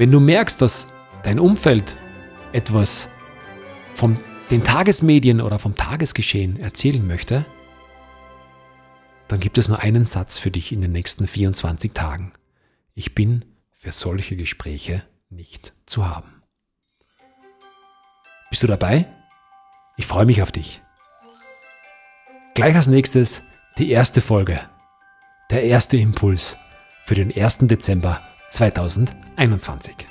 Wenn du merkst, dass dein Umfeld etwas von den Tagesmedien oder vom Tagesgeschehen erzählen möchte, dann gibt es nur einen Satz für dich in den nächsten 24 Tagen. Ich bin für solche Gespräche nicht zu haben. Bist du dabei? Ich freue mich auf dich. Gleich als nächstes die erste Folge, der erste Impuls für den 1. Dezember 2021.